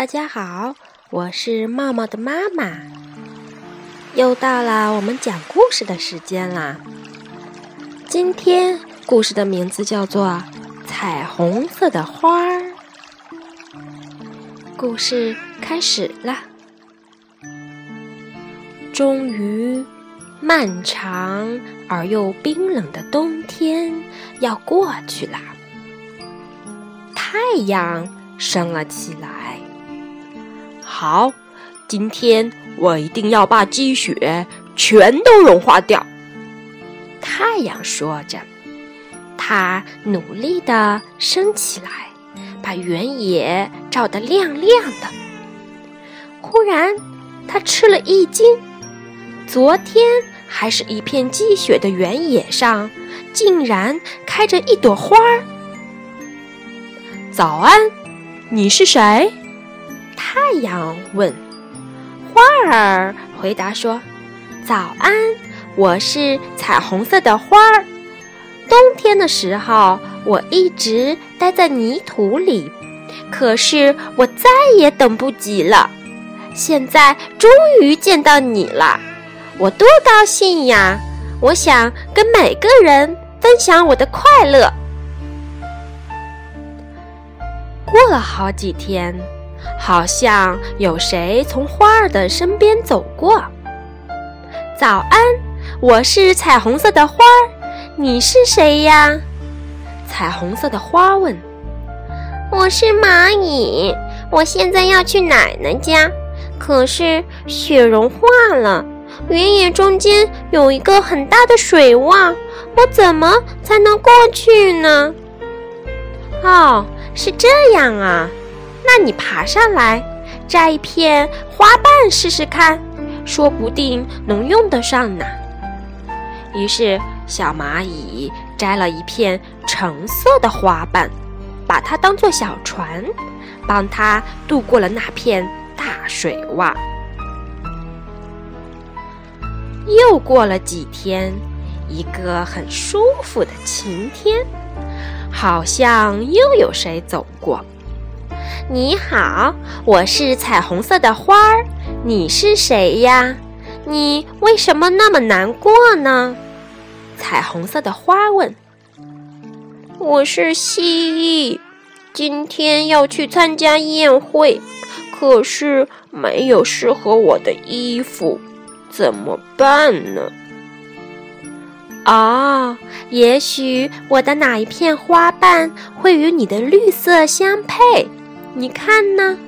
大家好，我是茂茂的妈妈。又到了我们讲故事的时间啦。今天故事的名字叫做《彩虹色的花儿》。故事开始了。终于，漫长而又冰冷的冬天要过去了。太阳升了起来。好，今天我一定要把积雪全都融化掉。太阳说着，它努力地升起来，把原野照得亮亮的。忽然，它吃了一惊，昨天还是一片积雪的原野上，竟然开着一朵花儿。早安，你是谁？太阳问。花儿回答说：“早安，我是彩虹色的花儿。冬天的时候，我一直待在泥土里，可是我再也等不及了。现在终于见到你了，我多高兴呀！我想跟每个人分享我的快乐。”过了好几天，好像有谁从花儿的身边走过。早安，我是彩虹色的花儿，你是谁呀？彩虹色的花问。我是蚂蚁，我现在要去奶奶家，可是雪融化了，原野中间有一个很大的水洼，我怎么才能过去呢？哦。是这样啊，那你爬上来摘一片花瓣试试看，说不定能用得上呢。于是小蚂蚁摘了一片橙色的花瓣，把它当做小船，帮它渡过了那片大水洼。又过了几天，一个很舒服的晴天。好像又有谁走过。你好，我是彩虹色的花儿，你是谁呀？你为什么那么难过呢？彩虹色的花问。我是蜥蜴，今天要去参加宴会，可是没有适合我的衣服，怎么办呢？哦，也许我的哪一片花瓣会与你的绿色相配？你看呢？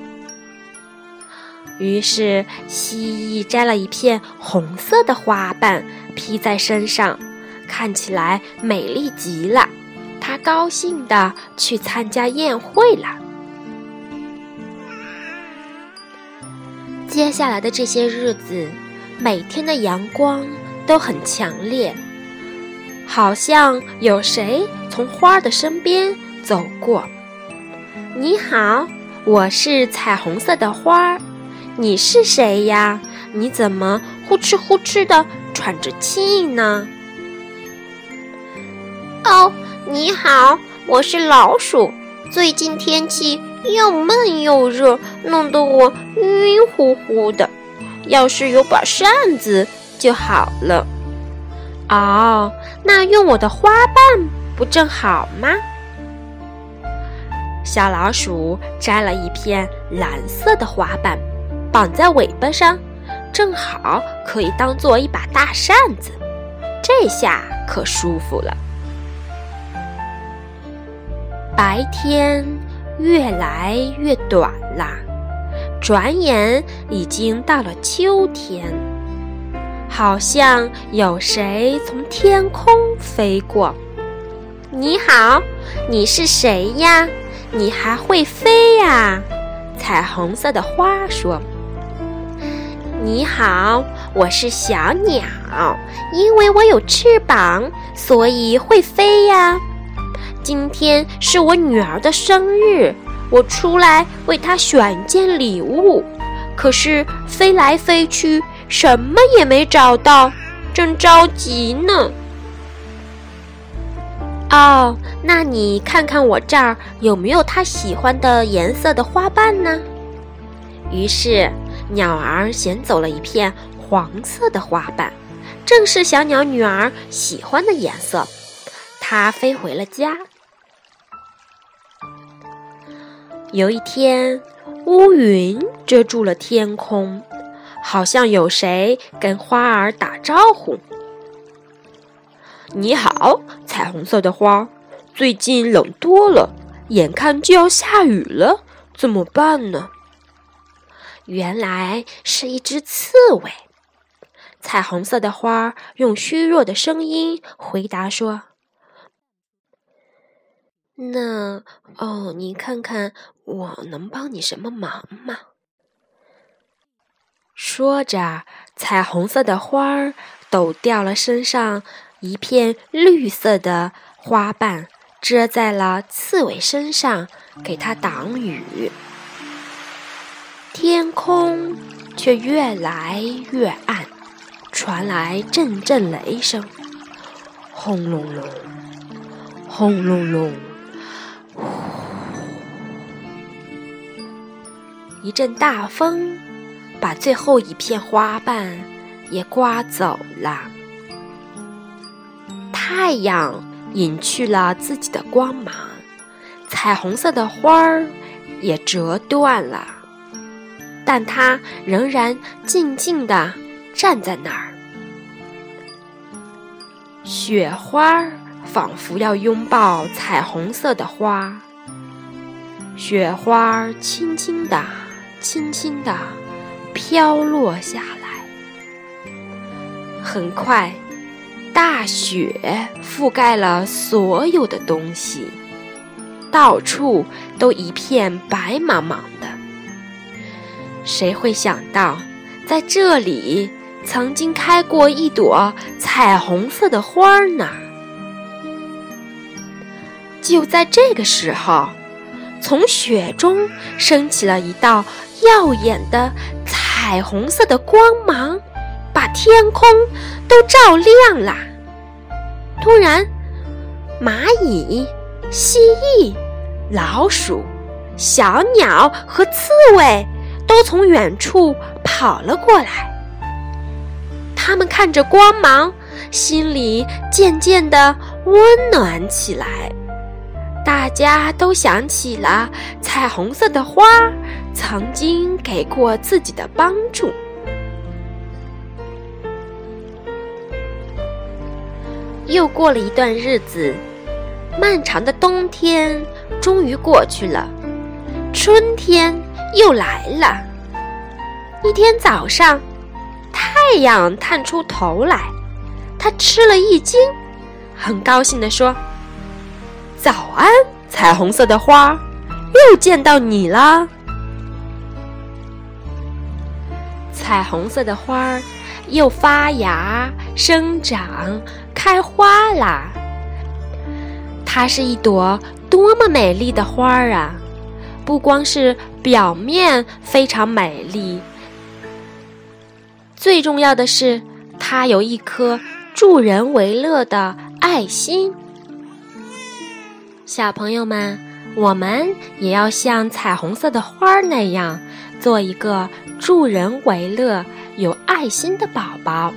于是蜥蜴摘了一片红色的花瓣披在身上，看起来美丽极了。它高兴地去参加宴会了。接下来的这些日子，每天的阳光都很强烈。好像有谁从花儿的身边走过。你好，我是彩虹色的花儿，你是谁呀？你怎么呼哧呼哧的喘着气呢？哦，你好，我是老鼠。最近天气又闷又热，弄得我晕乎乎的。要是有把扇子就好了。哦，那用我的花瓣不正好吗？小老鼠摘了一片蓝色的花瓣，绑在尾巴上，正好可以当做一把大扇子。这下可舒服了。白天越来越短啦，转眼已经到了秋天。好像有谁从天空飞过。你好，你是谁呀？你还会飞呀？彩虹色的花说：“你好，我是小鸟，因为我有翅膀，所以会飞呀。今天是我女儿的生日，我出来为她选件礼物，可是飞来飞去。”什么也没找到，正着急呢。哦，那你看看我这儿有没有他喜欢的颜色的花瓣呢？于是，鸟儿衔走了一片黄色的花瓣，正是小鸟女儿喜欢的颜色。它飞回了家。有一天，乌云遮住了天空，好像有谁跟花儿打招呼：“你好，彩虹色的花，最近冷多了，眼看就要下雨了，怎么办呢？”原来是一只刺猬。彩虹色的花用虚弱的声音回答说：“那哦，你看看我能帮你什么忙吗？”说着，彩虹色的花儿抖掉了身上一片绿色的花瓣，遮在了刺猬身上，给它挡雨。天空却越来越暗，传来阵阵雷声，轰隆隆，轰隆隆，一阵大风把最后一片花瓣也刮走了，太阳隐去了自己的光芒，彩虹色的花儿也折断了。但它仍然静静地站在那儿。雪花仿佛要拥抱彩虹色的花，雪花轻轻地、轻轻地飘落下来。很快，大雪覆盖了所有的东西，到处都一片白茫茫的。谁会想到，在这里曾经开过一朵彩虹色的花呢？就在这个时候，从雪中升起了一道耀眼的彩虹色的光芒，把天空都照亮了。突然，蚂蚁、蜥蜴、老鼠、小鸟和刺猬。都从远处跑了过来，他们看着光芒，心里渐渐的温暖起来。大家都想起了彩虹色的花曾经给过自己的帮助。又过了一段日子，漫长的冬天终于过去了，春天。又来了。一天早上，太阳探出头来，他吃了一惊，很高兴地说：“早安，彩虹色的花，又见到你了。”彩虹色的花儿又发芽、生长、开花啦。它是一朵多么美丽的花儿啊！不光是表面非常美丽，最重要的是，它有一颗助人为乐的爱心。小朋友们，我们也要像彩虹色的花儿那样，做一个助人为乐、有爱心的宝宝。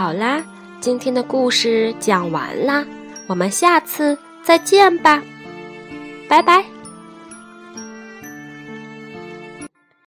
好啦，今天的故事讲完啦，我们下次再见吧。拜拜。